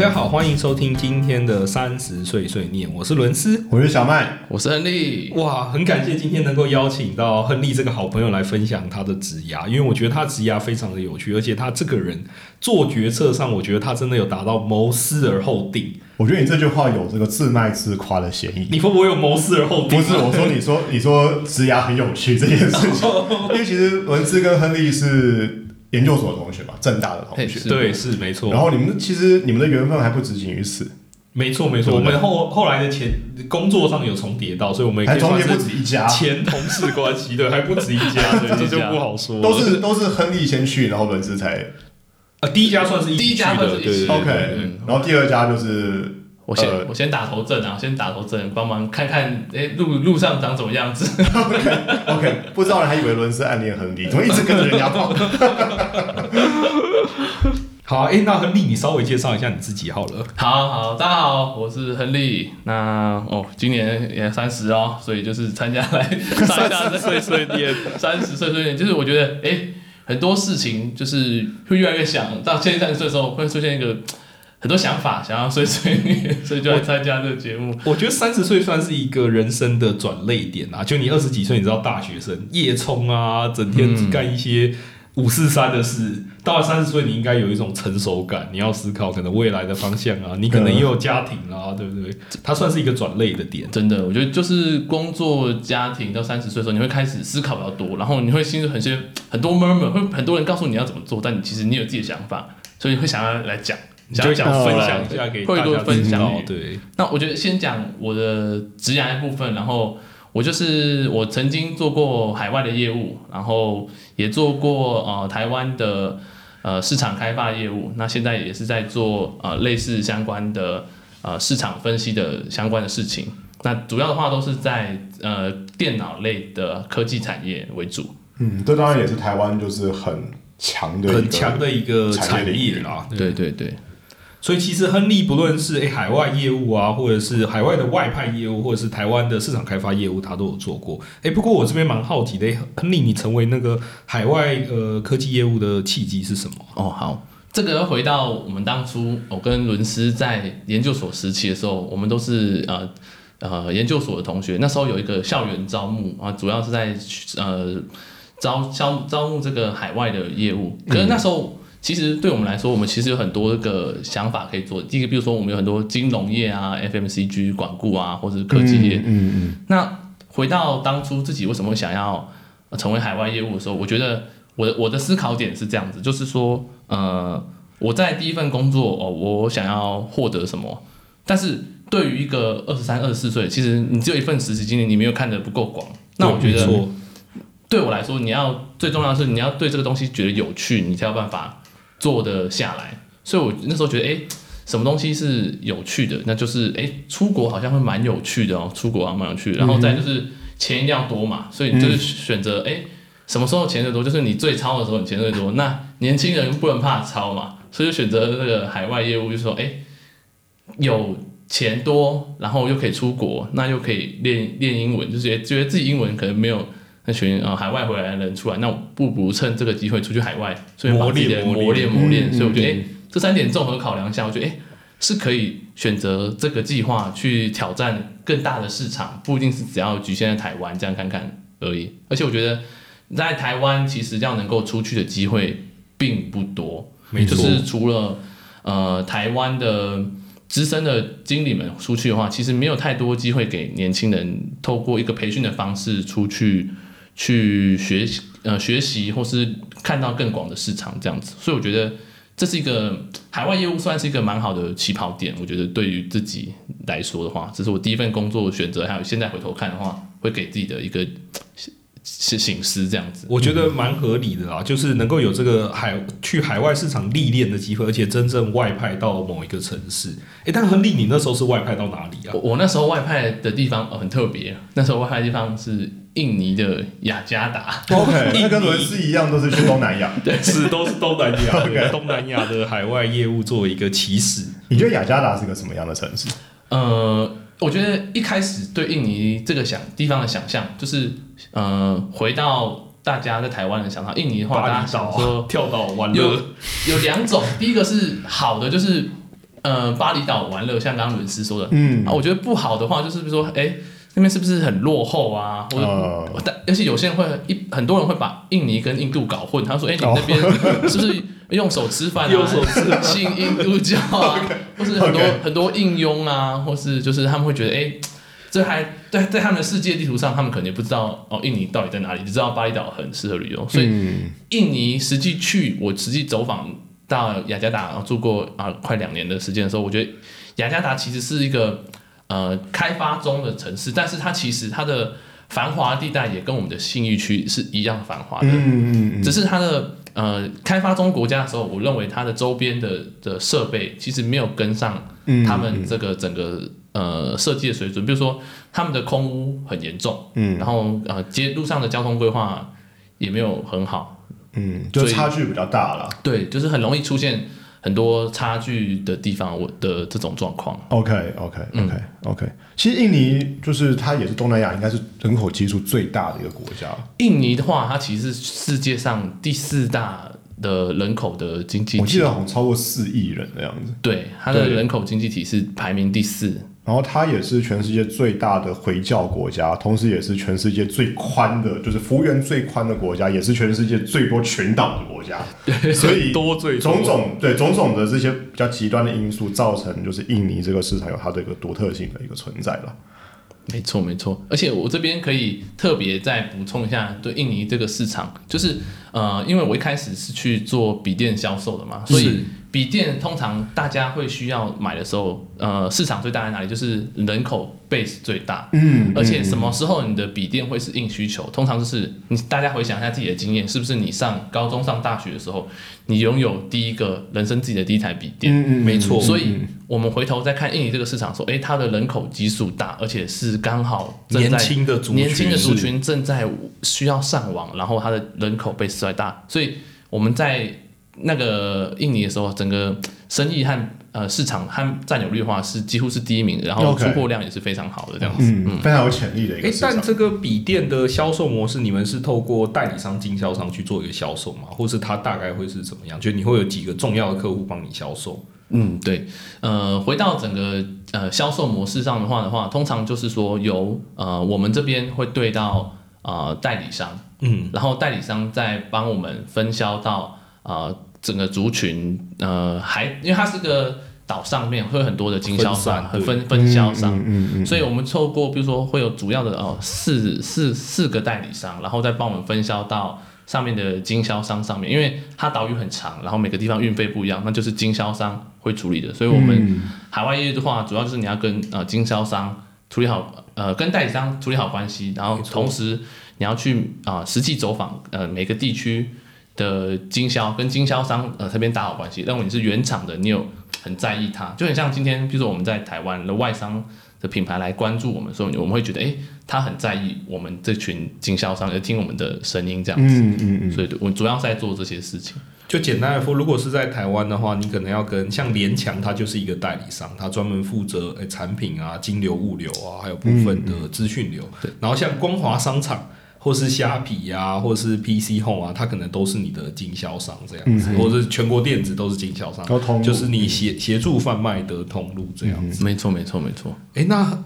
家好，欢迎收听今天的三十岁碎念，我是伦斯。我是小麦，我是亨利。哇，很感谢今天能够邀请到亨利这个好朋友来分享他的职涯，因为我觉得他职涯非常的有趣，而且他这个人做决策上，我觉得他真的有达到谋思而后定。我觉得你这句话有这个自卖自夸的嫌疑。你会不会有谋思而后定？不是，我说你说你说职涯很有趣这件事情，因为其实文斯跟亨利是研究所的同学嘛，正大的同学，对，是没错。然后你们其实你们的缘分还不止仅于此，没错没错，我们后后来的前工作上有重叠到，所以我们也还中间以算是不止一家，前同事关系，对，还不止一家，对，这就不好说。都是都是亨利先去，然后伦斯才啊，第一家算是第一家的，对 OK，然后第二家就是我先、呃我先打头阵啊，先打头阵，帮忙看看，哎、路路上长怎么样子。OK，不知道人还以为伦斯暗恋亨利，怎么一直跟着人家跑？好，哎、那亨利，你稍微介绍一下你自己好了。好好，大家好，我是亨利。那哦，今年也三十哦，所以就是参加来上一下这岁岁年，三十岁岁年，就是我觉得哎、很多事情就是会越来越想，到现在三十岁的时候会出现一个很多想法，想要碎碎念，所以就来参加这个节目。我觉得三十岁算是一个人生的转泪点啊。就你二十几岁，你知道大学生夜冲啊，整天只干一些五四三的事。到了三十岁，你应该有一种成熟感，你要思考可能未来的方向啊，你可能也有家庭啊，对不对？它算是一个转泪的点。真的，我觉得就是工作、家庭到三十岁的时候，你会开始思考比较多，然后你会心里很些很多 murmur，会很多人告诉你要怎么做，但你其实你有自己的想法，所以会想要来讲，想想要讲分享一下给大会多家分享欲，对，那我觉得先讲我的职涯的部分，然后我就是我曾经做过海外的业务，然后也做过呃台湾的呃市场开发业务，那现在也是在做呃类似相关的呃市场分析的相关的事情。那主要的话都是在呃电脑类的科技产业为主。嗯，这当然也是台湾就是很强的很强的一个产业啦。对对对，所以其实亨利不论是诶海外业务啊，或者是海外的外派业务，或者是台湾的市场开发业务，他都有做过。诶，不过我这边蛮好奇的，诶亨利，你成为那个海外呃科技业务的契机是什么？哦，好，这个要回到我们当初我跟伦斯在研究所时期的时候，我们都是呃呃研究所的同学，那时候有一个校园招募啊，主要是在呃招招招募这个海外的业务。可是那时候其实对我们来说，我们其实有很多个想法可以做。第一个，比如说我们有很多金融业啊、FMCG 管顾啊，或者是科技业。嗯嗯嗯那回到当初自己为什么会想要呃成为海外业务的时候，我觉得我的我的思考点是这样子，就是说，呃，我在第一份工作哦，我想要获得什么，但是对于一个二十三、二十四岁，其实你只有一份实习经历，你没有看得不够广。那我觉得对我来说，你要最重要的是你要对这个东西觉得有趣，你才有办法做得下来。所以我那时候觉得，哎、什么东西是有趣的？那就是，哎、出国好像会蛮有趣的哦，出国好像蛮有趣的。然后再就是钱一定要多嘛，所以你就是选择，哎、什么时候钱最多？就是你最超的时候，你钱最多。那年轻人不能怕超嘛，所以就选择那个海外业务，就是说，哎、有钱多，然后又可以出国，那又可以练练英文，就是觉得觉得自己英文可能没有那群呃海外回来的人出来，那我不如趁这个机会出去海外，所以把自己的磨练磨练磨练。嗯所以我觉得，哎、嗯这三点综合考量下，我觉得，哎、是可以选择这个计划去挑战更大的市场，不一定是只要局限在台湾这样看看而已。而且我觉得在台湾其实这样能够出去的机会并不多，没错就是除了呃台湾的资深的经理们出去的话，其实没有太多机会给年轻人透过一个培训的方式出去去学习呃学习或是看到更广的市场这样子。所以我觉得这是一个海外业务算是一个蛮好的起跑点。我觉得对于自己来说的话，这是我第一份工作选择，还有现在回头看的话，会给自己的一个醒醒思这样子。我觉得蛮合理的啦，就是能够有这个海去海外市场历练的机会，而且真正外派到某一个城市。诶，但亨利，你那时候是外派到哪里啊我？我那时候外派的地方、呃、很特别，那时候外派的地方是印尼的雅加达。，OK，那跟伦斯一样都是去东南亚。对是都是东南亚 东南亚的海外业务作为一个起始。你觉得雅加达是个什么样的城市？呃，我觉得一开始对印尼这个想地方的想象，就是呃，回到大家在台湾的想法，印尼的话，大家巴厘岛想说啊，跳岛玩有乐，有两种，第一个是好的，就是呃巴厘岛玩乐，像刚刚伦斯说的，嗯啊，我觉得不好的话就是比如说，哎、那边是不是很落后啊？或者，呃。但而且有些人会一很多人会把印尼跟印度搞混，他说，哎、你们那边是不是用手吃饭啊？用手吃信印度教啊，或是很多很多应用啊，或是就是他们会觉得，哎、这还在在他们的世界地图上，他们可能也不知道哦，印尼到底在哪里，只知道巴厘岛很适合旅游，所以嗯。印尼实际去，我实际走访到雅加达，然后住过啊快两年的时间的时候，我觉得雅加达其实是一个呃开发中的城市，但是它其实它的繁华地带也跟我们的信义区是一样繁华的，嗯嗯嗯只是它的呃开发中国家的时候，我认为它的周边的的设备其实没有跟上嗯，他们这个整个呃设计的水准，比如说他们的空屋很严重，嗯。然后呃街路上的交通规划也没有很好，嗯，就差距比较大了。对，就是很容易出现很多差距的地方，我的这种状况。OK OK 嗯 OK OK，其实印尼就是它也是东南亚应该是人口基数最大的一个国家。印尼的话，它其实是世界上第四大的人口的经济体，我记得好像超过四亿人的样子。对它的人口经济体是排名第四。然后它也是全世界最大的回教国家，同时也是全世界最宽的，就是幅员最宽的国家，也是全世界最多群岛的国家。所以多最种种对种种的这些比较极端的因素，造成就是印尼这个市场有它的一个独特性的一个存在了。没错，没错。而且我这边可以特别再补充一下，对印尼这个市场，就是呃，因为我一开始是去做笔电销售的嘛，所以笔电通常大家会需要买的时候，呃，市场最大在哪里？就是人口 base 最大。嗯而且什么时候你的笔电会是硬需求？通常就是你大家回想一下自己的经验，是不是你上高中、上大学的时候，你拥有第一个人生自己的第一台笔电？嗯嗯，没错所以我们回头再看印尼这个市场，说，诶，它的人口基数大，而且是刚好年轻的族群年轻的族群正在需要上网，然后它的人口被实在大，所以我们在那个印尼的时候，整个生意和呃市场和占有率的话是几乎是第一名，然后出货量也是非常好的这样子。嗯，非常有潜力的一哎个，但。这个笔电的销售模式，你们是透过代理商、经销商去做一个销售吗？或是它大概会是怎么样？就你会有几个重要的客户帮你销售？嗯，对，呃，回到整个呃销售模式上的话的话，通常就是说由呃我们这边会对到呃代理商，嗯，然后代理商再帮我们分销到呃整个族群，呃还因为它是个岛上面会有很多的经销商和分分分销商，嗯嗯嗯所以我们透过比如说会有主要的哦四四四个代理商，然后再帮我们分销到上面的经销商上面，因为它岛屿很长，然后每个地方运费不一样，那就是经销商会处理的。所以我们嗯海外业务的话，主要就是你要跟呃经销商处理好，呃跟代理商处理好关系，然后同时你要去啊、实际走访呃每个地区的经销跟经销商呃这边打好关系，认为你是原厂的，你有很在意它，就很像今天，比如说我们在台湾的外商的品牌来关注我们，所以我们会觉得，诶，他很在意我们这群经销商，要听我们的声音这样子。嗯嗯嗯，所以我主要是在做这些事情。就简单来说，如果是在台湾的话，你可能要跟像联强，它就是一个代理商，它专门负责诶、产品啊、金流、物流啊，还有部分的资讯流。对然后像光华商场或是虾皮呀、或是 PC Home 啊，它可能都是你的经销商这样子，或者是全国电子都是经销商，就是你协协助贩卖的通路这样子。没错，没错，没错。诶，那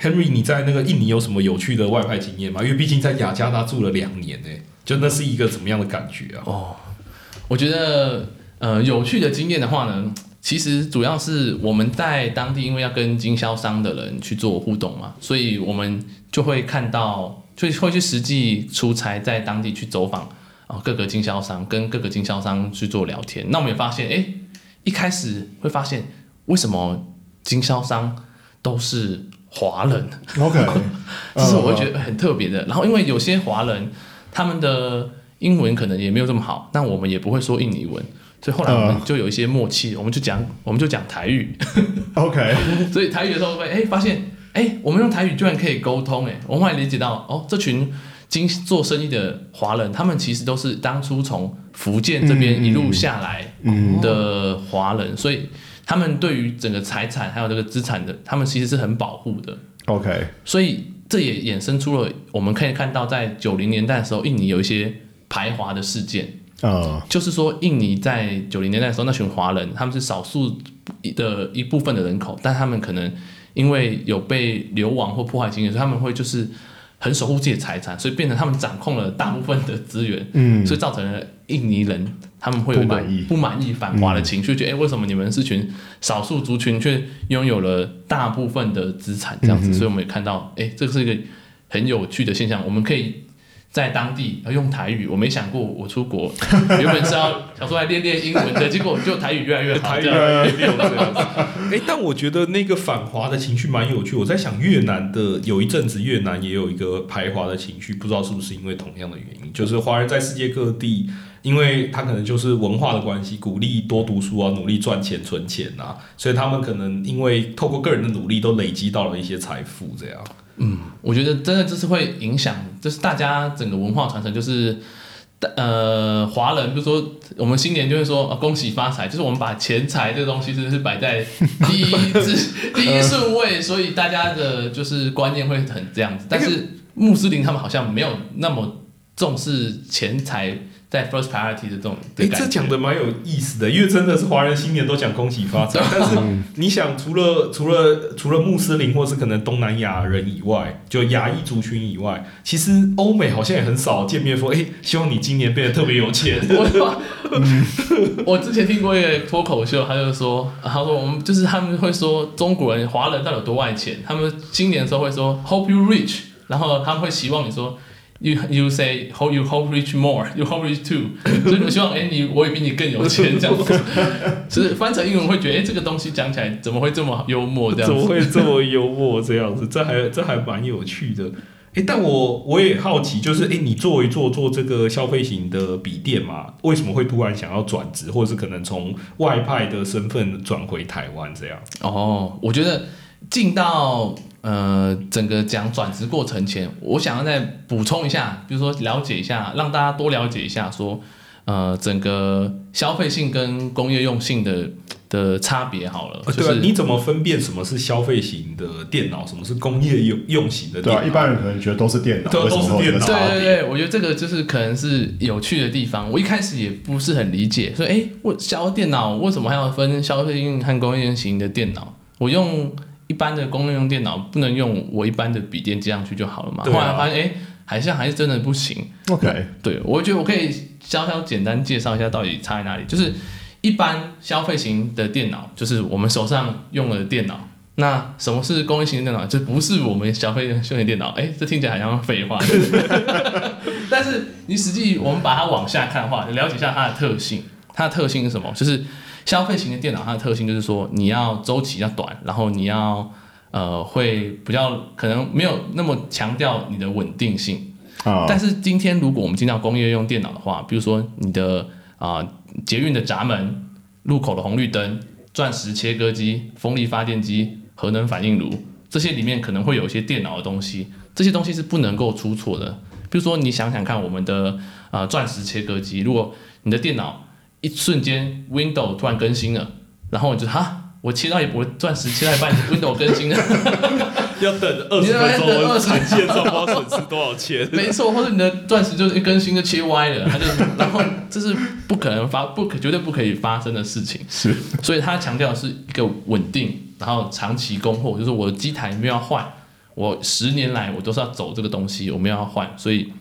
Henry，你在那个印尼有什么有趣的外派经验吗？因为毕竟在雅加达住了两年诶，就那是一个怎么样的感觉啊？哦我觉得呃有趣的经验的话呢，其实主要是我们在当地，因为要跟经销商的人去做互动嘛，所以我们就会看到，就会去实际出差，在当地去走访啊、各个经销商，跟各个经销商去做聊天。那我们也发现，哎，一开始会发现为什么经销商都是华人，，OK，这是我会觉得得很特别的。然后因为有些华人他们的英文可能也没有这么好，那我们也不会说印尼文，所以后来我们就有一些默契，我们就讲我们就讲台语。OK，所以台语的时候会哎、发现哎、我们用台语居然可以沟通哎、我们后来理解到哦，这群经做生意的华人，他们其实都是当初从福建这边一路下来的华人，所以他们对于整个财产还有这个资产的，他们其实是很保护的。OK，所以这也衍生出了我们可以看到，在九零年代的时候，印尼有一些排华的事件。呃，就是说，印尼在九零年代的时候，那群华人他们是少数的一部分的人口，但他们可能因为有被流亡或破坏经验，所以他们会就是很守护自己的财产，所以变成他们掌控了大部分的资源，嗯，所以造成了印尼人他们会有一个不满意不满意、反华的情绪，觉得哎、诶为什么你们是群少数族群，却拥有了大部分的资产这样子？所以我们也看到，哎、这是一个很有趣的现象。我们可以在当地要用台语，我没想过我出国 原本是要想说来练练英文的，结果就台语越来越好，台语这样越溜 这样子。哎，但我觉得那个反华的情绪蛮有趣。我在想，越南的有一阵子，越南也有一个排华的情绪，不知道是不是因为同样的原因，就是华人在世界各地，因为他可能就是文化的关系，鼓励多读书啊，努力赚钱、存钱啊，所以他们可能因为透过个人的努力，都累积到了一些财富，这样。我觉得真的就是会影响，就是大家整个文化传承，就是呃，华人比如说我们新年就会说、啊恭喜发财，就是我们把钱财这个东西真的是摆在第一次 第一顺位，所以大家的就是观念会很这样子。但是穆斯林他们好像没有那么重视钱财在 first priority 的这种的哎，感觉。这讲的蛮有意思的，因为真的是华人新年都讲恭喜发财，但是你想，除了除了除了穆斯林或是可能东南亚人以外，就亚裔族群以外，其实欧美好像也很少见面说，哎，希望你今年变得特别有钱。我我之前听过一个脱口秀，他就说，他说我们就是他们会说中国人、华人到底有多爱钱，他们新年的时候会说 Hope you rich，然后他们会希望你说 You you say hope you hope reach more, you hope reach too，所以我希望哎、你我也比你更有钱这样子，其实翻成英文会觉得哎、这个东西讲起来怎么会这么幽默这样子？怎么会这么幽默这样子？这还这还蛮有趣的。哎，但我我也好奇，就是哎，你做一做做这个消费型的笔电嘛，为什么会突然想要转职，或者是可能从外派的身份转回台湾这样？哦，我觉得进到呃整个讲转职过程前，我想要再补充一下，比如说了解一下，让大家多了解一下说，呃整个消费性跟工业用性的的差别好了，就对啊，是你怎么分辨什么是消费型的电脑，什么是工业用用型的对啊，电脑？一般人可能觉得都是电脑，都是电脑？对对对，我觉得这个就是可能是有趣的地方。我一开始也不是很理解，所以哎，我消电脑为什么还要分消费性和工业型的电脑？我用一般的公用电脑，不能用我一般的笔电接上去就好了嘛？后来发现哎，好像还是真的不行。OK，对，我觉得我可以稍稍简单介绍一下到底差在哪里。就是一般消费型的电脑，就是我们手上用的电脑。那什么是工业型的电脑？这不是我们消费型的电脑。哎，这听起来好像废话。但是你实际我们把它往下看的话，了解一下它的特性。它的特性是什么？就是消费型的电脑，它的特性就是说你要周期要短，然后你要呃会比较可能没有那么强调你的稳定性。啊，但是今天如果我们进到工业用电脑的话，比如说你的啊、捷运的闸门、路口的红绿灯、钻石切割机、风力发电机、核能反应炉这些里面可能会有一些电脑的东西，这些东西是不能够出错的。比如说你想想看，我们的啊钻石切割机，如果你的电脑一瞬间 Windows 突然更新了，然后我就哈。我切到一我钻石切到一半，Windows 更新了，要等二你十分钟，20产线上不知道损失多少钱。没错，或者你的钻石就是一更新就切歪了，它就然后这是不可能发不可绝对不可以发生的事情，是所以他强调是一个稳定，然后长期供货，就是我的机台没有要换，我十年来我都是要走这个东西，我没有要换，所以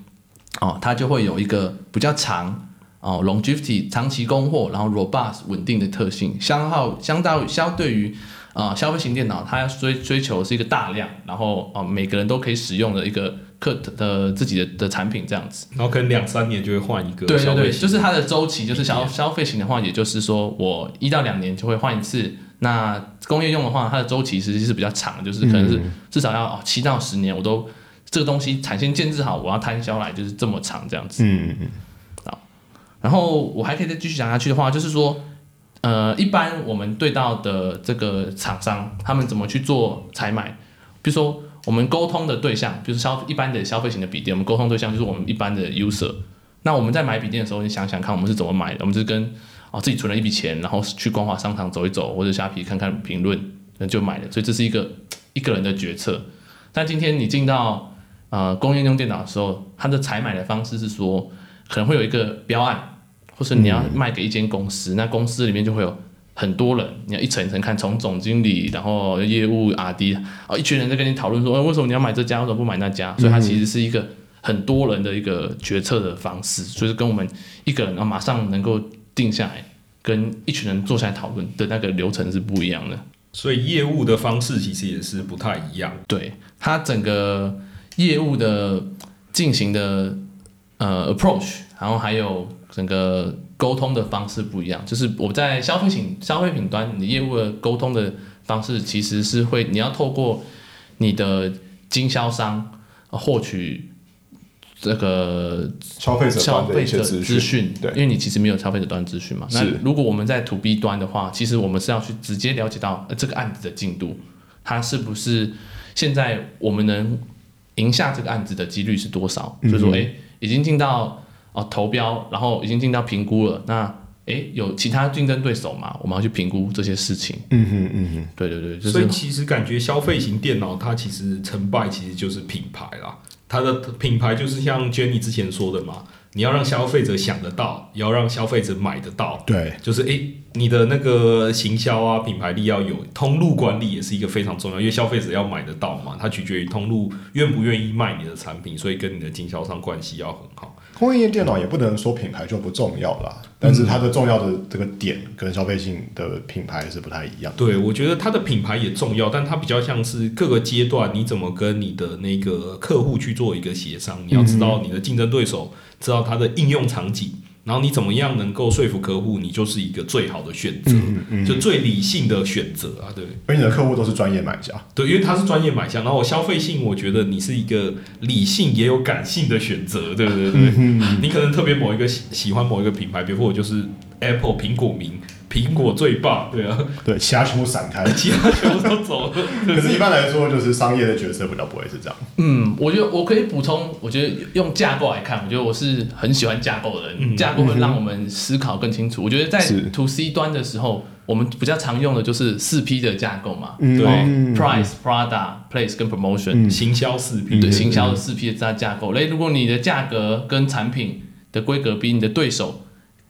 哦，它就会有一个比较长。哦，longevity 长期供货，然后 robust 稳定的特性，消耗相当相对于啊、消费型电脑，它要追追求是一个大量，然后啊、每个人都可以使用的一个客的自己的的产品这样子。然后可能两三年就会换一个对对对，就是它的周期，就是消消费型的话，也就是说我一到两年就会换一次。那工业用的话，它的周期其实是比较长，就是可能是至少要哦七到十年，我都这个东西产线建制好，我要摊销来就是这么长这样子。嗯嗯嗯然后我还可以再继续讲下去的话，就是说，呃，一般我们对到的这个厂商，他们怎么去做采买？比如说我们沟通的对象，比如消一般的消费型的笔电，我们沟通对象就是我们一般的 user。那我们在买笔电的时候，你想想看，我们是怎么买的？我们是跟哦自己存了一笔钱，然后去光华商场走一走，或者虾皮看看评论，那就买了。所以这是一个一个人的决策。但今天你进到呃工业用电脑的时候，它的采买的方式是说，可能会有一个标案，或是你要卖给一间公司，那公司里面就会有很多人，你要一层一层看，从总经理，然后业务 R D，啊，一群人在跟你讨论说，哎，为什么你要买这家，为什么不买那家？所以它其实是一个很多人的一个决策的方式，就是跟我们一个人啊马上能够定下来，跟一群人坐下来讨论的那个流程是不一样的。所以业务的方式其实也是不太一样。对，它整个业务的进行的呃 approach，然后还有整个沟通的方式不一样。就是我在消费品消费品端，你业务的沟通的方式其实是会，你要透过你的经销商呃获取这个消费者消费者资资讯，对因为你其实没有消费者端资讯嘛。那如果我们在 to B 端的话，其实我们是要去直接了解到、呃、这个案子的进度，它是不是现在我们能赢下这个案子的几率是多少？嗯就是说，哎、已经进到哦、投标，然后已经进到评估了，那哎有其他竞争对手嘛？我们要去评估这些事情。嗯哼嗯哼，对对对，就所以其实感觉消费型电脑它其实成败其实就是品牌啦，它的品牌就是像 Jenny 之前说的嘛，你要让消费者想得到，也要让消费者买得到。对，就是诶，你的那个行销啊，品牌力要有，通路管理也是一个非常重要，因为消费者要买得到嘛，它取决于通路愿不愿意卖你的产品，所以跟你的经销商关系要很好。工业电脑也不能说品牌就不重要啦，但是它的重要的这个点跟消费性的品牌是不太一样。对，我觉得它的品牌也重要，但它比较像是各个阶段你怎么跟你的那个客户去做一个协商，你要知道你的竞争对手，知道它的应用场景，然后你怎么样能够说服客户，你就是一个最好的选择，就最理性的选择啊，对。而你的客户都是专业买家，对，因为他是专业买家，然后我消费性，我觉得你是一个理性也有感性的选择，对不对？对，你可能特别某一个喜喜欢某一个品牌，比如说我就是 Apple 苹果名，苹果最棒，对啊，对，其他全部散开。其他全部都走了。可是，一般来说，就是商业的角色比较不会是这样。嗯，我觉得我可以补充，我觉得用架构来看，我觉得我是很喜欢架构的人。嗯架构会让我们思考更清楚。我觉得在是 to C 端的时候，我们比较常用的就是四 P 的架构嘛，嗯对嗯，price、product、place 跟 promotion，、嗯行销四 P，对，行销的四 P 的架架构。诶，如果你的价格跟产品的规格比你的对手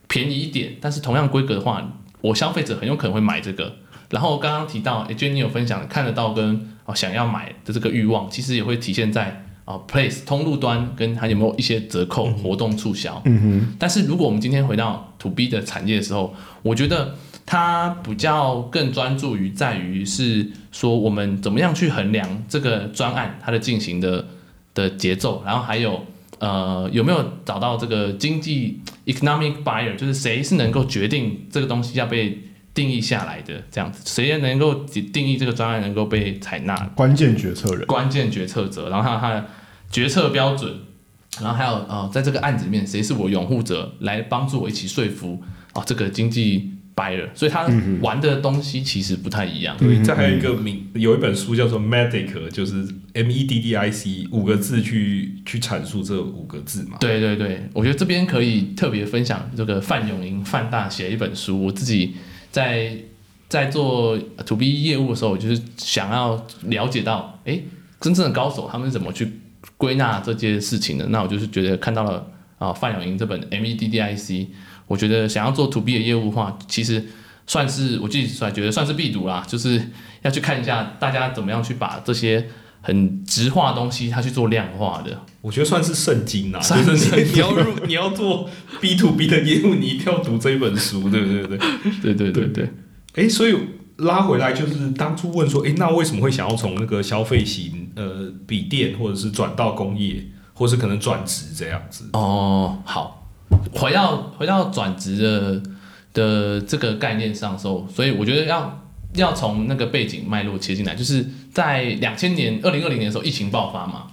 便宜一点，但是同样规格的话，我消费者很有可能会买这个。然后刚刚提到，诶 Jenny 有分享看得到跟哦想要买的这个欲望，其实也会体现在啊 Place 通路端跟它有没有一些折扣活动促销。嗯哼，但是如果我们今天回到 To B 的产业的时候，我觉得它比较更专注于在于是说我们怎么样去衡量这个专案它的进行的的节奏，然后还有呃有没有找到这个经济 economic buyer，就是谁是能够决定这个东西要被定义下来的这样子，谁能够定义这个专案能够被采纳关键决策人。关键决策者，然后还有他的决策标准，然后还有呃，在这个案子里面，谁是我拥护者，来帮助我一起说服哦这个经济 buyer，所以他玩的东西其实不太一样。对，这还有一个名，有一本书叫做 Medic，就是 M E D D I C 五个字去去阐述这五个字嘛。对对对，我觉得这边可以特别分享这个范永英范大写一本书，我自己在在做 to B 业务的时候，我就是想要了解到，哎，真正的高手他们是怎么去归纳这些事情的。那我就是觉得看到了啊范永英这本 M E D D I C，我觉得想要做 to B 的业务的话，其实算是我自己算觉得算是必读啦，就是要去看一下大家怎么样去把这些很直化的东西，它去做量化的。我觉得算是圣经啦，算 就是你你要入你要做 B to B 的业务，你一定要读这一本书，对不对？对。对对对对。哎，所以拉回来就是当初问说，哎，那为什么会想要从那个消费型呃笔电，或者是转到工业，或是可能转职这样子？哦，好，回到回到转职的的这个概念上的时候，所以我觉得要要从那个背景脉络切进来，就是在两千年、二零二零年的时候，疫情爆发嘛。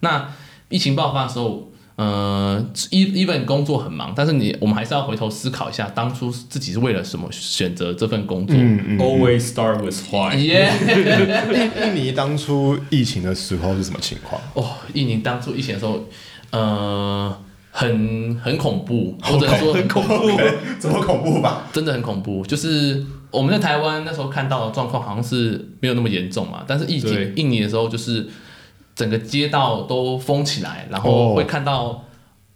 那疫情爆发的时候，呃一 even 工作很忙，但是你我们还是要回头思考一下，当初自己是为了什么选择这份工作。嗯嗯。Always start with why。耶、印尼当初疫情的时候是什么情况？哦，印尼当初疫情的时候，呃，很很恐怖，或者说很恐怖。怎么恐怖吧？真的很恐怖。就是我们在台湾那时候看到的状况好像是没有那么严重嘛，但是疫对情印尼的时候，就是整个街道都封起来，然哦后会看到。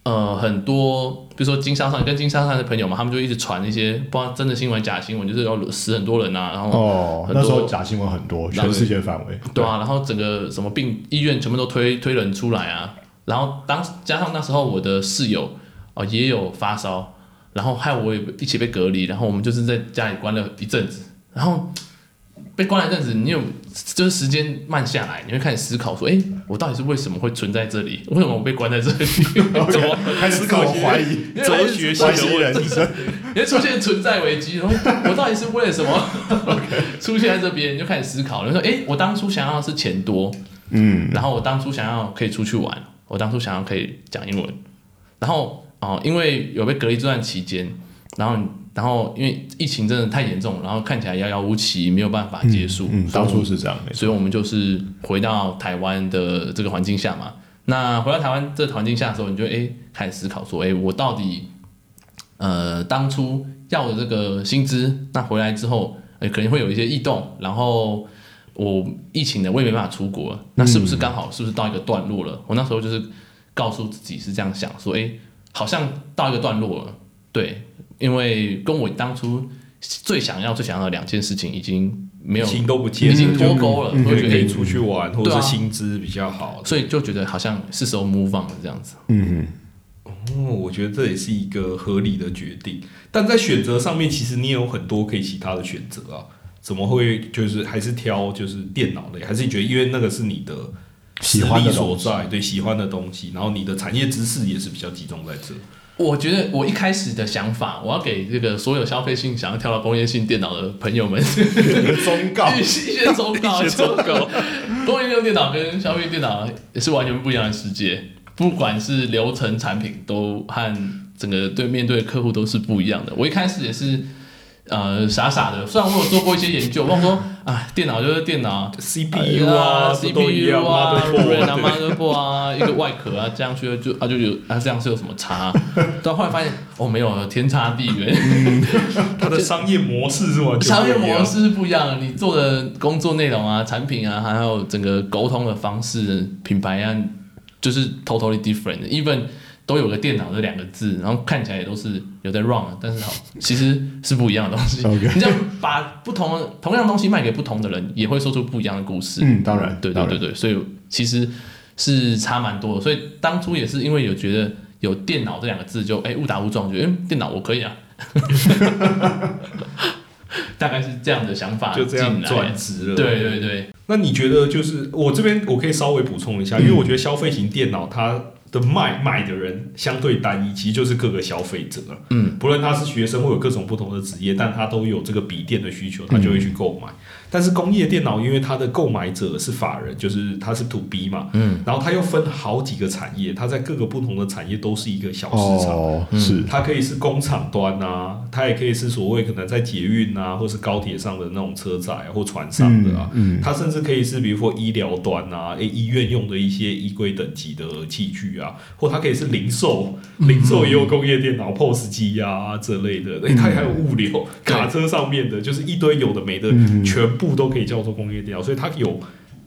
呃很多，比如说经商上跟经商上的朋友嘛，他们就一直传一些不知道真的新闻假新闻，就是要死很多人啊，然后哦，很多那时候假新闻很多，全世界范围。对啊，然后整个什么病医院全部都推推人出来啊，然后当加上那时候我的室友哦、也有发烧，然后害我也一起被隔离，然后我们就是在家里关了一阵子，然后被关了一阵子，你有就是时间慢下来，你会开始思考说，哎，我到底是为什么会存在这里？为什么我被关在这里？怎么开始自我怀疑，哲学性怀疑的问题。人生。也出现存在危机，然后我到底是为了什么 出现在这边？你就开始思考，你说，哎，我当初想要的是钱多，嗯，然后我当初想要可以出去玩，我当初想要可以讲英文，然后哦、因为有被隔离这段期间，然后然后因为疫情真的太严重，然后看起来遥遥无期，没有办法结束。嗯，当初是这样，没错。所以我们就是回到台湾的这个环境下嘛。那回到台湾这个环境下的时候，你就哎开始思考说，哎，我到底呃当初要的这个薪资，那回来之后，哎可能会有一些异动，然后我疫情的我也没办法出国，那是不是刚好是不是到一个段落了？我那时候就是告诉自己是这样想，说，哎，好像到一个段落了，对，因为跟我当初最想要最想要的两件事情已经没有心都不接，已经脱钩了，嗯我就觉得可以出去玩，或者是薪资比较好。所以就觉得好像是时候 move on 了这样子。嗯哦，我觉得这也是一个合理的决定，但在选择上面，其实你也有很多可以其他的选择啊。怎么会就是还是挑就是电脑类？还是你觉得因为那个是你的喜实力欢的所在，对喜欢的东西，然后你的产业知识也是比较集中在这。我觉得我一开始的想法，我要给这个所有消费性想要跳到工业性电脑的朋友们哼，忠告一些忠告，一些忠告。工业用电脑跟消费电脑也是完全不一样的世界，不管是流程、产品，都和整个对面对的客户都是不一样的。我一开始也是。呃，傻傻的，虽然我有做过一些研究，我说啊，电脑就是电脑 CPU 啊，CPU 啊 motherboard，，RAM 啊，motherboard 啊，一个外壳啊，这样去就啊就有啊这样是有什么差？但后来发现哦，没有，天差地远。它的商业模式是完全商业不一样模式是不一样的，你做的工作内容啊、产品啊，还有整个沟通的方式、品牌啊，就是 totally different 的。even 都有个电脑这两个字，然后看起来也都是有在 run，的但是好，其实是不一样的东西。你这样把不同的同样东西卖给不同的人，也会说出不一样的故事。嗯，当然，对对对对，所以其实是差蛮多的。所以当初也是因为有觉得有电脑这两个字就，哎误打误撞，觉得哎电脑我可以啊，大概是这样的想法就这样转职了。对对对，那你觉得就是我这边我可以稍微补充一下，因为我觉得消费型电脑它的卖买的人相对单一，其实就是各个消费者了。嗯，不论他是学生或有各种不同的职业，但他都有这个笔电的需求，他就会去购买。但是工业电脑，因为它的购买者是法人，就是它是 to B 嘛，嗯，然后它又分好几个产业，它在各个不同的产业都是一个小市场。哦，是，它可以是工厂端啊，它也可以是所谓可能在捷运啊，或是高铁上的那种车载啊，或船上的啊。嗯，它甚至可以是比如说医疗端啊，诶，医院用的一些衣柜等级的器具啊，或它可以是零售，零售也有工业电脑、POS 机啊这类的，诶，它还有物流、对。卡车上面的，就是一堆有的没的，嗯。全部都可以叫做工业电脑，所以它有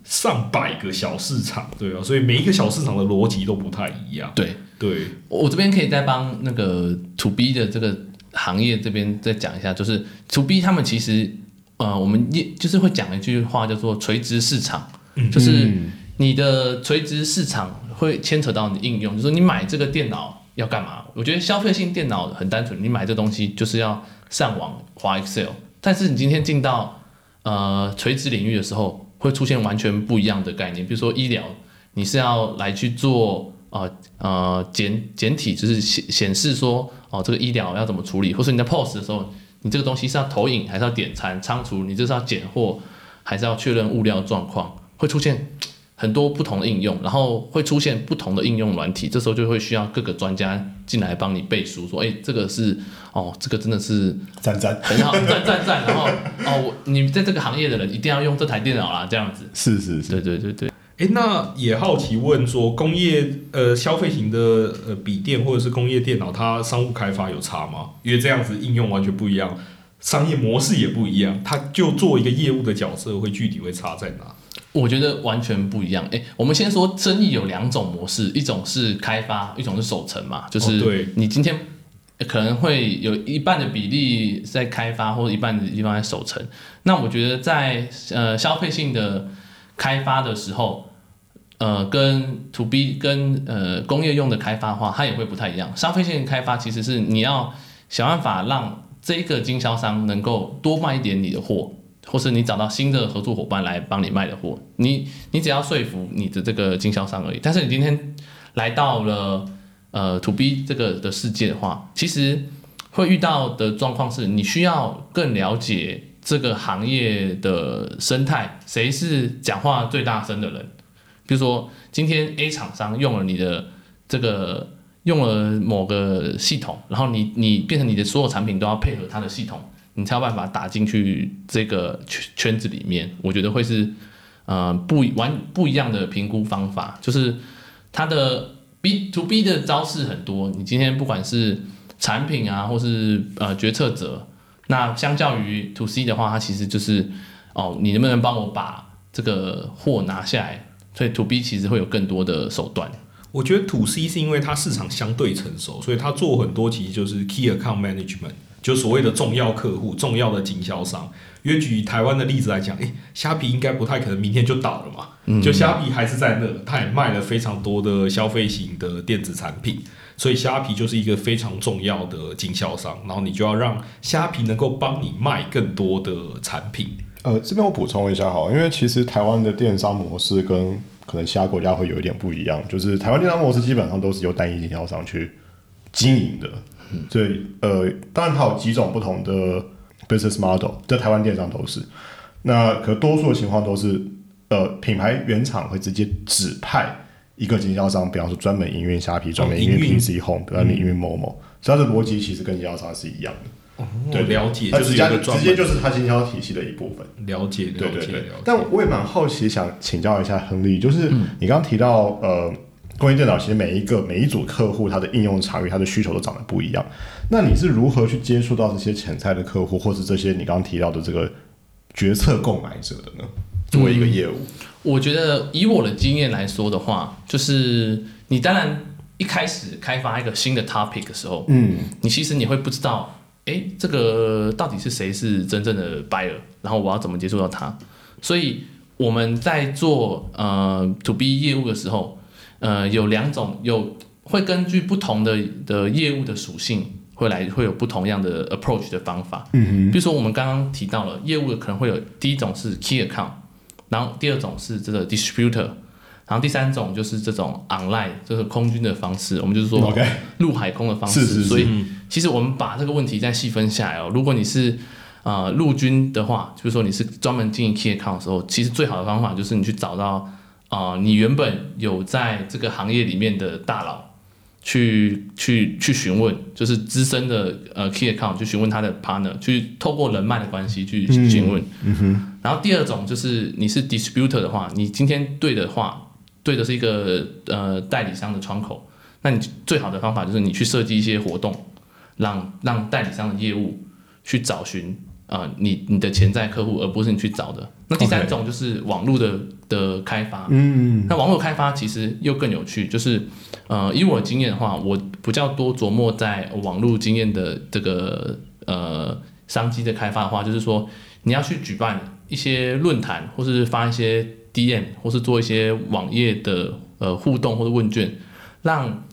上百个小市场，对啊，所以每一个小市场的逻辑都不太一样，对。对，我这边可以再帮那个 to B 的这个行业这边再讲一下，就是 to B 他们其实呃，我们也就是会讲一句话叫做垂直市场，就是嗯你的垂直市场会牵扯到你的应用，就是说你买这个电脑要干嘛？我觉得消费性电脑很单纯，你买这东西就是要上网滑 Excel，但是你今天进到呃垂直领域的时候，会出现完全不一样的概念，比如说医疗，你是要来去做呃呃简简体，就是显显示说哦这个医疗要怎么处理，或是你在 POS 的时候，你这个东西是要投影还是要点餐仓储，你这是要拣货还是要确认物料状况，会出现很多不同的应用，然后会出现不同的应用软体，这时候就会需要各个专家进来帮你背书，说，哎，这个是哦，这个真的是赞赞，很好，赞赞赞，然后哦，我你在这个行业的人一定要用这台电脑啦，这样子。是是是，对对对对，哎，那也好奇问说，工业呃消费型的呃笔电或者是工业电脑，它商务开发有差吗？因为这样子应用完全不一样，商业模式也不一样，它就做一个业务的角色，会具体会差在哪？我觉得完全不一样。哎，我们先说争议有两种模式，一种是开发，一种是守成嘛。就是对你今天可能会有一半的比例在开发，或者一半的地方在守成。那我觉得在呃消费性的开发的时候，呃，跟 to B 跟呃工业用的开发的话，它也会不太一样。消费性开发其实是你要想办法让这个经销商能够多卖一点你的货，或是你找到新的合作伙伴来帮你卖的货，你你只要说服你的这个经销商而已。但是你今天来到了呃 to B 这个的世界的话，其实会遇到的状况是你需要更了解这个行业的生态，谁是讲话最大声的人。比如说，今天 A 厂商用了你的这个用了某个系统，然后你你变成你的所有产品都要配合它的系统，你才有办法打进去这个圈圈子里面。我觉得会是呃不完不一样的评估方法，就是它的 B to B 的招式很多。你今天不管是产品啊，或是呃决策者，那相较于 to C 的话，它其实就是哦，你能不能帮我把这个货拿下来？所以 to B 其实会有更多的手段。我觉得 to C 是因为它市场相对成熟，所以它做很多其实就是 key account management，就所谓的重要客户、重要的经销商。因为举台湾的例子来讲，诶，虾皮应该不太可能明天就倒了嘛，嗯就虾皮还是在那，它也卖了非常多的消费型的电子产品，所以虾皮就是一个非常重要的经销商，然后你就要让虾皮能够帮你卖更多的产品。呃，这边我补充一下哈，因为其实台湾的电商模式跟可能其他国家会有一点不一样，就是台湾电商模式基本上都是由单一经销商去经营的，所以呃，当然它有几种不同的 business model，在台湾电商都是，那可多数的情况都是呃品牌原厂会直接指派一个经销商，比方说专门营运虾皮，专门营运 PC Home，专门营运某某，所以它的逻辑其实跟经销商是一样的，对了解，就是有一个直接就是它经销体系的一部分。了解了对对对。解了解。，但我也蛮好奇，想请教一下亨利，就是你刚刚提到，呃，工业电脑其实每一个每一组客户，他的应用场域、他的需求都长得不一样。那你是如何去接触到这些潜在的客户，或是这些你刚刚提到的这个决策购买者的呢？作为一个业务，我觉得以我的经验来说的话，就是你当然一开始开发一个新的 topic 的时候，嗯，你其实你会不知道，诶，这个到底是谁是真正的 buyer，然后我要怎么接触到他。所以我们在做呃 to B 业务的时候，呃，有两种，有会根据不同的的业务的属性，会来会有不同样的 approach 的方法。嗯哼比如说我们刚刚提到了业务可能会有第一种是 key account，然后第二种是这个 distributor。然后第三种就是这种 online，就是空军的方式，我们就是说陆海空的方式。是是是所以其实我们把这个问题再细分下来哦，如果你是呃陆军的话，就是说你是专门经营 key account 的时候，其实最好的方法就是你去找到啊、呃你原本有在这个行业里面的大佬。去去去询问，就是资深的呃 key account 去询问他的 partner，去透过人脉的关系去询问。然后第二种就是你是 distributor 的话，你今天对的话，对的是一个呃代理商的窗口，那你最好的方法就是你去设计一些活动，让让代理商的业务去找寻啊、呃你你的潜在客户，而不是你去找的。那第三种就是网络的的开发，嗯，那网络开发其实又更有趣，就是呃，以我的经验的话，我比较多琢磨在网络经验的这个呃商机的开发的话，就是说你要去举办一些论坛，或是发一些 DM，或是做一些网页的呃互动或者问卷，让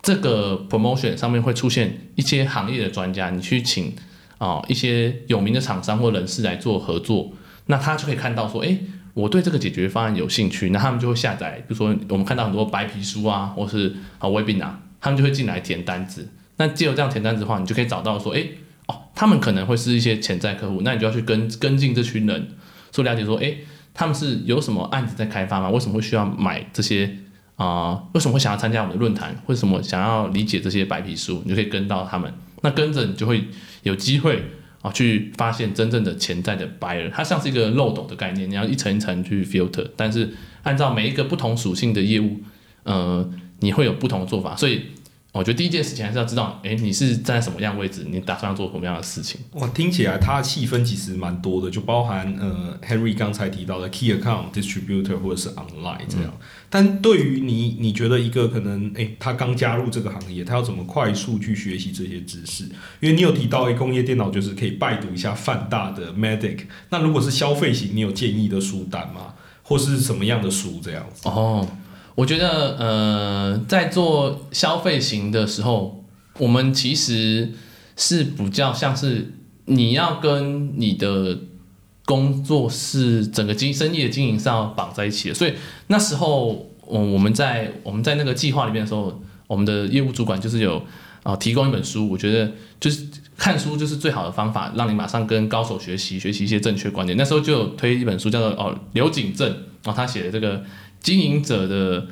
这个 promotion 上面会出现一些行业的专家，你去请啊、一些有名的厂商或人士来做合作，那他就可以看到说，诶，我对这个解决方案有兴趣，那他们就会下载，比如说我们看到很多白皮书啊，或是啊 webinar，他们就会进来填单子。那借由这样填单子的话，你就可以找到说，诶，哦，他们可能会是一些潜在客户，那你就要去跟跟进这群人，说了解说，诶，他们是有什么案子在开发吗？为什么会需要买这些啊、为什么会想要参加我们的论坛？为什么想要理解这些白皮书？你就可以跟到他们，那跟着你就会有机会啊，去发现真正的潜在的 buyer，它像是一个漏斗的概念，你要一层一层去 filter，但是按照每一个不同属性的业务，呃，你会有不同的做法，所以我觉得第一件事情还是要知道，哎，你是站在什么样位置，你打算要做什么样的事情。哇，听起来它细分其实蛮多的，就包含呃，Henry 刚才提到的 Key Account Distributor 或者是 Online 这样。但对于你，你觉得一个可能，诶，他刚加入这个行业，他要怎么快速去学习这些知识？因为你有提到，诶，工业电脑就是可以拜读一下范大的 Medic。那如果是消费型，你有建议的书单吗？或是什么样的书这样子？哦，我觉得，呃，在做消费型的时候。我们其实是比较像是你要跟你的工作是整个经生意的经营上绑在一起的，所以那时候，我我们在我们在那个计划里面的时候，我们的业务主管就是有啊提供一本书，我觉得就是看书就是最好的方法，让你马上跟高手学习，学习一些正确观点。那时候就有推一本书叫做哦刘景正，然后他写的这个经营者的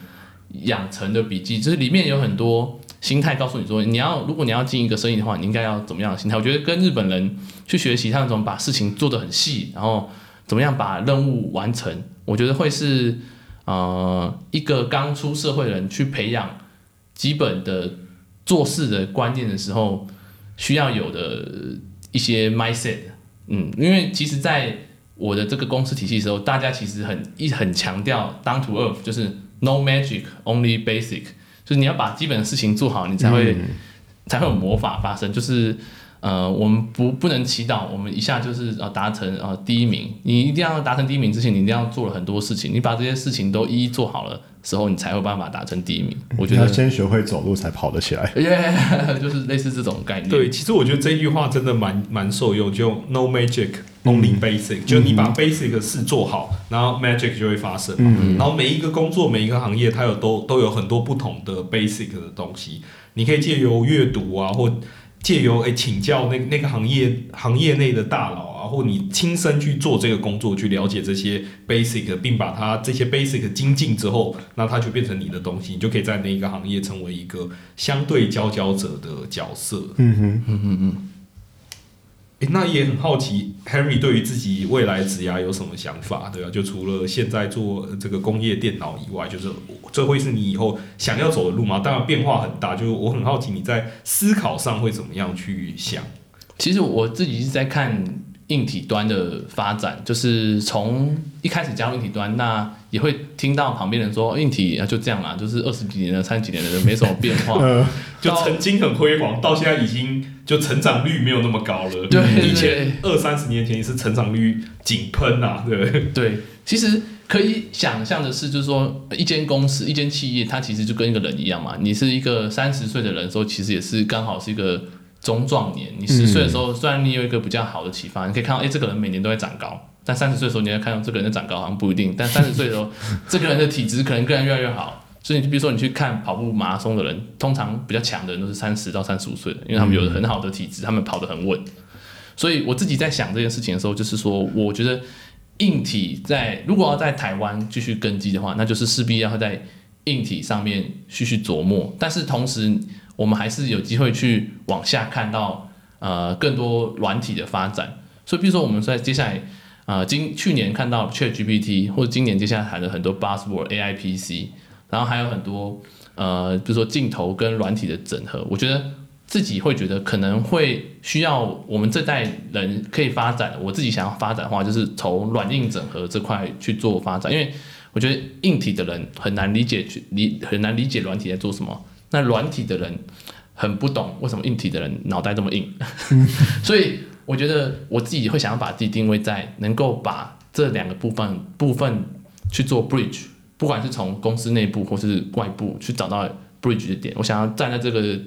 养成的笔记，就是里面有很多。心态告诉你说，你要如果你要进一个生意的话，你应该要怎么样的心态？我觉得跟日本人去学习他那种把事情做得很细，然后怎么样把任务完成，我觉得会是呃一个刚出社会人去培养基本的做事的观念的时候需要有的一些 mindset。嗯，因为其实在我的这个公司体系的时候，大家其实很一很强调 down to earth，就是 no magic only basic。就是你要把基本的事情做好，你才会才会有魔法发生。就是呃，我们不不能祈祷，我们一下就是呃达成呃第一名。你一定要达成第一名之前，你一定要做了很多事情。你把这些事情都一一做好了时候，你才有办法达成第一名。我觉得先学会走路才跑得起来。耶，就是类似这种概念。对，其实我觉得这句话真的蛮蛮受用。就 No magic, only basic。就你把 basic 的事做好，然后 magic 就会发生。嗯。然后每一个工作，每一个行业，它有都都有很多不同的 basic 的东西。你可以借由阅读啊，或借由诶请教那那个行业行业内的大佬啊，或你亲身去做这个工作，去了解这些 basic，并把它这些 basic 精进之后，那它就变成你的东西，你就可以在那一个行业成为一个相对佼佼者的角色。嗯哼，嗯嗯嗯。诶，那也很好奇，Henry 对于自己未来职涯有什么想法？对吧？就除了现在做这个工业电脑以外，就是这会是你以后想要走的路吗？当然变化很大，就是我很好奇你在思考上会怎么样去想。其实我自己是在看。硬体端的发展，就是从一开始加入硬体端，那也会听到旁边人说，硬体啊就这样啦，就是二十几年了、三十几年了，没什么变化。就曾经很辉煌，到现在已经就成长率没有那么高了。对，以前二三十年前也是成长率井喷呐，对对。其实可以想象的是，就是说一间公司、一间企业，它其实就跟一个人一样嘛。你是一个三十岁的人的时候，其实也是刚好是一个。中壮年，你十岁的时候，虽然你有一个比较好的启发，你可以看到，哎，这个人每年都在长高。但三十岁的时候，你要看到这个人在长高，好像不一定。但三十岁的时候，这个人的体质可能个人越来越好。所以，你比如说，你去看跑步马拉松的人，通常比较强的人都是三十到三十五岁的，因为他们有很好的体质，他们跑得很稳。所以，我自己在想这件事情的时候，就是说，我觉得硬体在如果要在台湾继续根基的话，那就是势必要在硬体上面继续琢磨。但是同时，我们还是有机会去往下看到，呃，更多软体的发展。所以，比如说我们在接下来，呃，今去年看到 ChatGPT，或者今年接下来谈的很多 Buzzword AIPC，然后还有很多，呃，比如说镜头跟软体的整合。我觉得自己会觉得可能会需要我们这代人可以发展。我自己想要发展的话，就是从软硬整合这块去做发展，因为我觉得硬体的人很难理解去理很难理解软体在做什么。那软体的人很不懂为什么硬体的人脑袋这么硬，所以我觉得我自己会想要把自己定位在能够把这两个部分部分去做 bridge，不管是从公司内部或是外部去找到 bridge 的点，我想要站在这个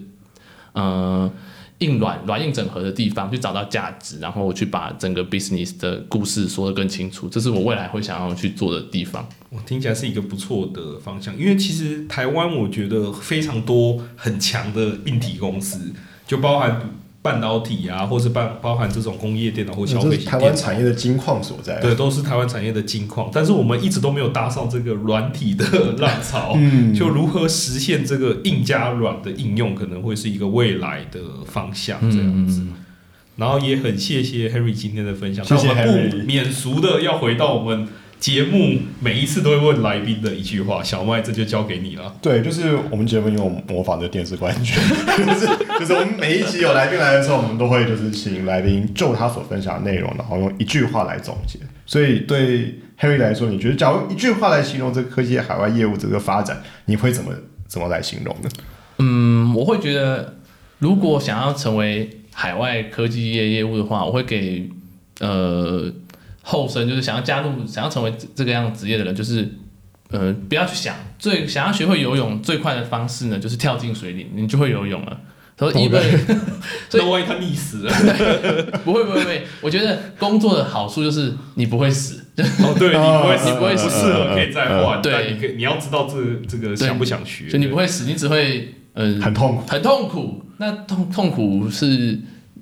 呃。硬软软硬整合的地方去找到价值，然后去把整个 business 的故事说得更清楚，这是我未来会想要去做的地方。我听起来是一个不错的方向，因为其实台湾我觉得非常多很强的硬体公司，就包含。半导体啊，或是包包含这种工业电脑或消费型台湾产业的金矿所在。对，都是台湾产业的金矿。但是我们一直都没有搭上这个软体的浪潮。嗯，就如何实现这个硬加软的应用，可能会是一个未来的方向这样子。然后也很谢谢 Henry 今天的分享。谢谢 Henry。免俗的要回到我们节目每一次都会问来宾的一句话，小麦这就交给你了。对，就是我们节目有模仿的电视冠军，就是就是我们每一集有来宾来的时候，我们都会就是请来宾就他所分享的内容，然后用一句话来总结。所以对 Harry 来说，你觉得假如一句话来形容这个科技海外业务这个发展，你会怎么怎么来形容呢？嗯，我会觉得，如果想要成为海外科技业业务的话，我会给呃后生，就是想要加入、想要成为这这个样职业的人，就是呃不要去想最想要学会游泳最快的方式呢，就是跳进水里，你就会游泳了。他说：“一本，所以那万一他溺死了？不会不会不会，我觉得工作的好处就是你不会死，哦，对，你不会死，你不会死不适合可以再换，对你可以你要知道这这个想不想学，所以你不会死，你只会呃很痛苦。很痛苦。那痛痛苦是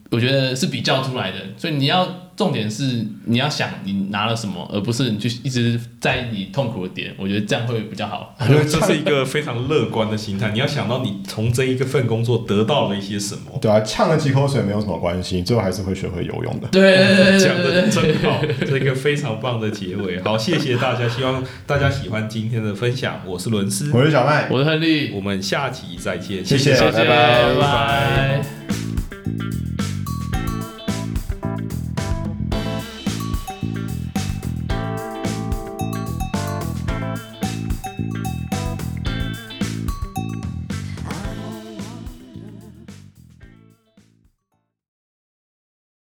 我觉得是比较出来的，所以你要重点是你要想你拿了什么，而不是你去一直在意你痛苦的点。我觉得这样会比较好。我觉得这是一个非常乐观的心态。你要想到你从这一个份工作得到了一些什么，对啊，呛了几口水没有什么关系，最后还是会学会游泳的。对讲的真好，这个非常棒的结尾。好，谢谢大家，希望大家喜欢今天的分享。我是伦斯，我是小麦，我是亨利，我们下期再见，谢谢谢谢，拜拜拜拜